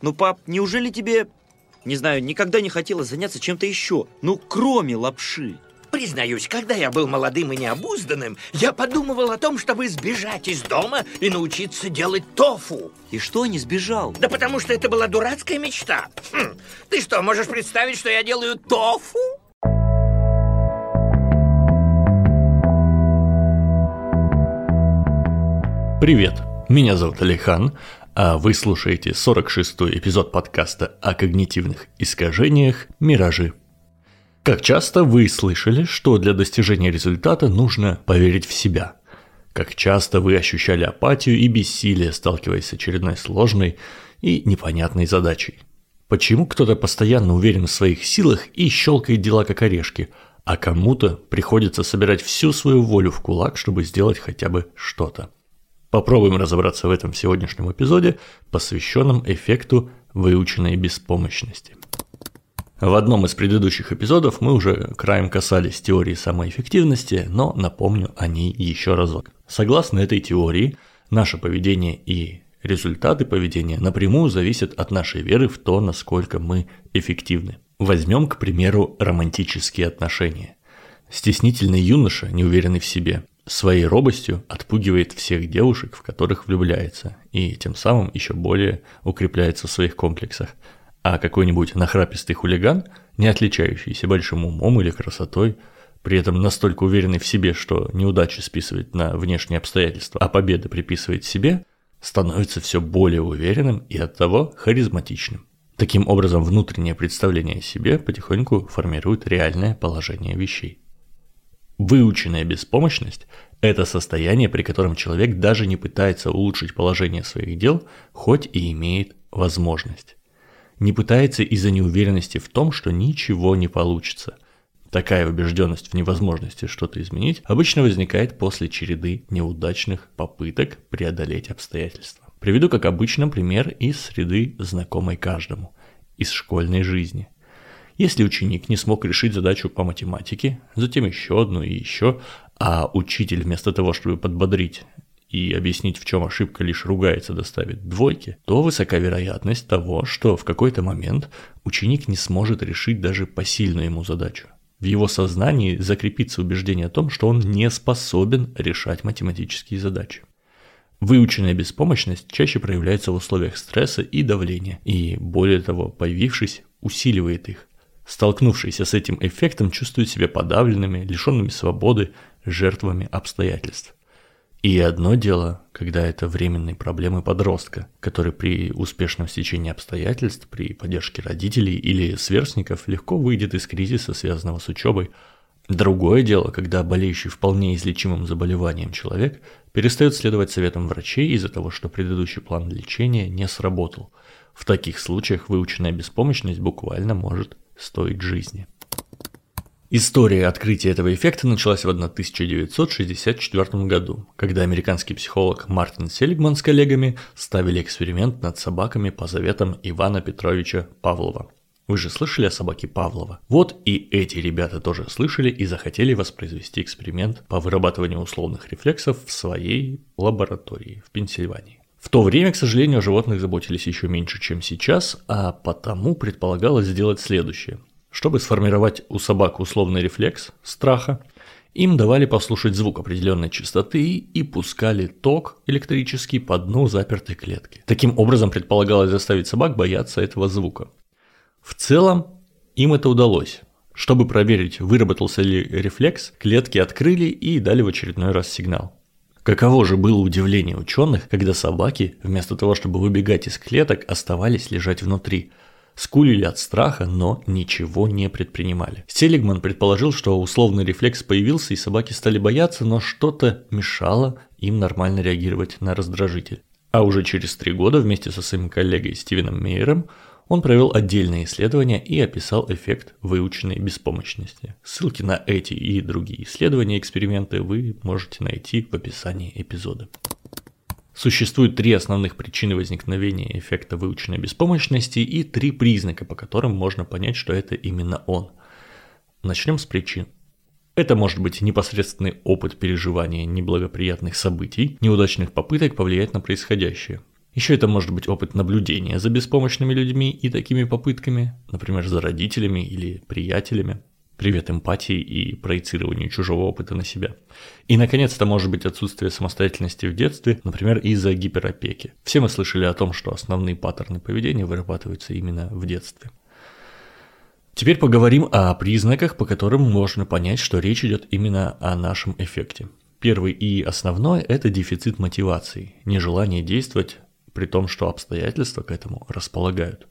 Ну, пап, неужели тебе, не знаю, никогда не хотелось заняться чем-то еще? Ну, кроме лапши. Признаюсь, когда я был молодым и необузданным, я подумывал о том, чтобы сбежать из дома и научиться делать тофу. И что, не сбежал? Да потому что это была дурацкая мечта. Хм, ты что, можешь представить, что я делаю тофу? Привет, меня зовут Алихан, а вы слушаете 46-й эпизод подкаста о когнитивных искажениях «Миражи». Как часто вы слышали, что для достижения результата нужно поверить в себя? Как часто вы ощущали апатию и бессилие, сталкиваясь с очередной сложной и непонятной задачей? Почему кто-то постоянно уверен в своих силах и щелкает дела как орешки, а кому-то приходится собирать всю свою волю в кулак, чтобы сделать хотя бы что-то? Попробуем разобраться в этом сегодняшнем эпизоде, посвященном эффекту выученной беспомощности. В одном из предыдущих эпизодов мы уже краем касались теории самоэффективности, но напомню о ней еще разок. Согласно этой теории, наше поведение и результаты поведения напрямую зависят от нашей веры в то, насколько мы эффективны. Возьмем, к примеру, романтические отношения. Стеснительный юноша, неуверенный в себе, своей робостью отпугивает всех девушек, в которых влюбляется, и тем самым еще более укрепляется в своих комплексах а какой-нибудь нахрапистый хулиган, не отличающийся большим умом или красотой, при этом настолько уверенный в себе, что неудачи списывает на внешние обстоятельства, а победы приписывает себе, становится все более уверенным и оттого харизматичным. Таким образом, внутреннее представление о себе потихоньку формирует реальное положение вещей. Выученная беспомощность – это состояние, при котором человек даже не пытается улучшить положение своих дел, хоть и имеет возможность не пытается из-за неуверенности в том, что ничего не получится. Такая убежденность в невозможности что-то изменить обычно возникает после череды неудачных попыток преодолеть обстоятельства. Приведу как обычно пример из среды, знакомой каждому, из школьной жизни. Если ученик не смог решить задачу по математике, затем еще одну и еще, а учитель вместо того, чтобы подбодрить и объяснить, в чем ошибка лишь ругается доставит двойки, то высока вероятность того, что в какой-то момент ученик не сможет решить даже посильную ему задачу. В его сознании закрепится убеждение о том, что он не способен решать математические задачи. Выученная беспомощность чаще проявляется в условиях стресса и давления, и более того, появившись, усиливает их. Столкнувшиеся с этим эффектом чувствуют себя подавленными, лишенными свободы, жертвами обстоятельств. И одно дело, когда это временные проблемы подростка, который при успешном стечении обстоятельств, при поддержке родителей или сверстников легко выйдет из кризиса, связанного с учебой. Другое дело, когда болеющий вполне излечимым заболеванием человек перестает следовать советам врачей из-за того, что предыдущий план лечения не сработал. В таких случаях выученная беспомощность буквально может стоить жизни. История открытия этого эффекта началась в 1964 году, когда американский психолог Мартин Селигман с коллегами ставили эксперимент над собаками по заветам Ивана Петровича Павлова. Вы же слышали о собаке Павлова? Вот и эти ребята тоже слышали и захотели воспроизвести эксперимент по вырабатыванию условных рефлексов в своей лаборатории в Пенсильвании. В то время, к сожалению, о животных заботились еще меньше, чем сейчас, а потому предполагалось сделать следующее. Чтобы сформировать у собак условный рефлекс страха, им давали послушать звук определенной частоты и пускали ток электрический по дну запертой клетки. Таким образом предполагалось заставить собак бояться этого звука. В целом им это удалось. Чтобы проверить, выработался ли рефлекс, клетки открыли и дали в очередной раз сигнал. Каково же было удивление ученых, когда собаки, вместо того, чтобы выбегать из клеток, оставались лежать внутри – скулили от страха, но ничего не предпринимали. Селигман предположил, что условный рефлекс появился и собаки стали бояться, но что-то мешало им нормально реагировать на раздражитель. А уже через три года вместе со своим коллегой Стивеном Мейером он провел отдельное исследование и описал эффект выученной беспомощности. Ссылки на эти и другие исследования и эксперименты вы можете найти в описании эпизода. Существует три основных причины возникновения эффекта выученной беспомощности и три признака, по которым можно понять, что это именно он. Начнем с причин. Это может быть непосредственный опыт переживания неблагоприятных событий, неудачных попыток повлиять на происходящее. Еще это может быть опыт наблюдения за беспомощными людьми и такими попытками, например, за родителями или приятелями. Привет эмпатии и проецированию чужого опыта на себя. И, наконец, это может быть отсутствие самостоятельности в детстве, например, из-за гиперопеки. Все мы слышали о том, что основные паттерны поведения вырабатываются именно в детстве. Теперь поговорим о признаках, по которым можно понять, что речь идет именно о нашем эффекте. Первый и основной – это дефицит мотивации, нежелание действовать, при том, что обстоятельства к этому располагают.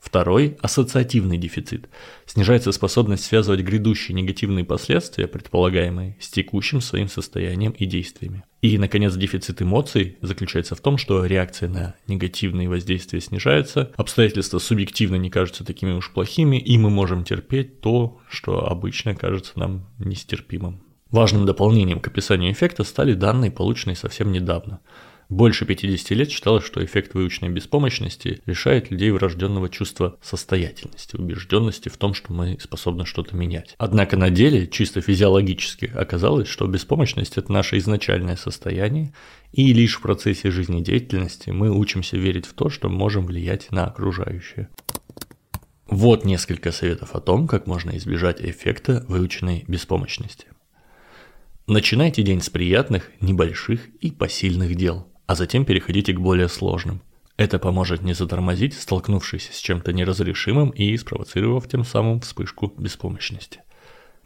Второй – ассоциативный дефицит. Снижается способность связывать грядущие негативные последствия, предполагаемые, с текущим своим состоянием и действиями. И, наконец, дефицит эмоций заключается в том, что реакция на негативные воздействия снижается, обстоятельства субъективно не кажутся такими уж плохими, и мы можем терпеть то, что обычно кажется нам нестерпимым. Важным дополнением к описанию эффекта стали данные, полученные совсем недавно – больше 50 лет считалось, что эффект выученной беспомощности лишает людей врожденного чувства состоятельности, убежденности в том, что мы способны что-то менять. Однако на деле, чисто физиологически, оказалось, что беспомощность – это наше изначальное состояние, и лишь в процессе жизнедеятельности мы учимся верить в то, что можем влиять на окружающее. Вот несколько советов о том, как можно избежать эффекта выученной беспомощности. Начинайте день с приятных, небольших и посильных дел а затем переходите к более сложным. Это поможет не затормозить, столкнувшись с чем-то неразрешимым и спровоцировав тем самым вспышку беспомощности.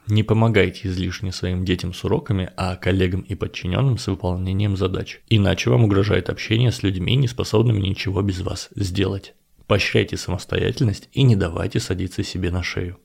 Не помогайте излишне своим детям с уроками, а коллегам и подчиненным с выполнением задач. Иначе вам угрожает общение с людьми, не способными ничего без вас сделать. Поощряйте самостоятельность и не давайте садиться себе на шею.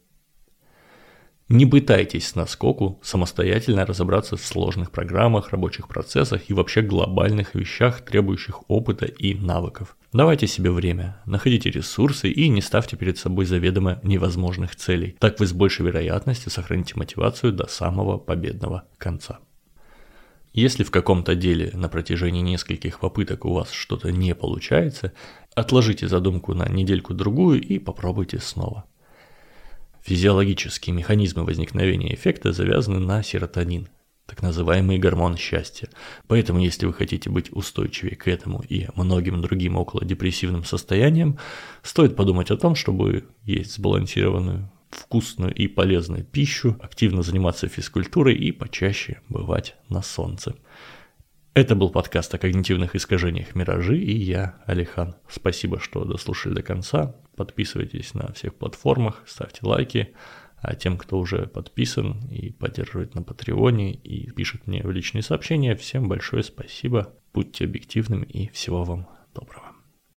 Не пытайтесь наскоку самостоятельно разобраться в сложных программах, рабочих процессах и вообще глобальных вещах, требующих опыта и навыков. Давайте себе время, находите ресурсы и не ставьте перед собой заведомо невозможных целей. Так вы с большей вероятностью сохраните мотивацию до самого победного конца. Если в каком-то деле на протяжении нескольких попыток у вас что-то не получается, отложите задумку на недельку-другую и попробуйте снова. Физиологические механизмы возникновения эффекта завязаны на серотонин, так называемый гормон счастья. Поэтому, если вы хотите быть устойчивее к этому и многим другим околодепрессивным состояниям, стоит подумать о том, чтобы есть сбалансированную, вкусную и полезную пищу, активно заниматься физкультурой и почаще бывать на солнце. Это был подкаст о когнитивных искажениях «Миражи» и я, Алихан. Спасибо, что дослушали до конца. Подписывайтесь на всех платформах, ставьте лайки. А тем, кто уже подписан и поддерживает на Патреоне и пишет мне в личные сообщения, всем большое спасибо. Будьте объективными и всего вам доброго.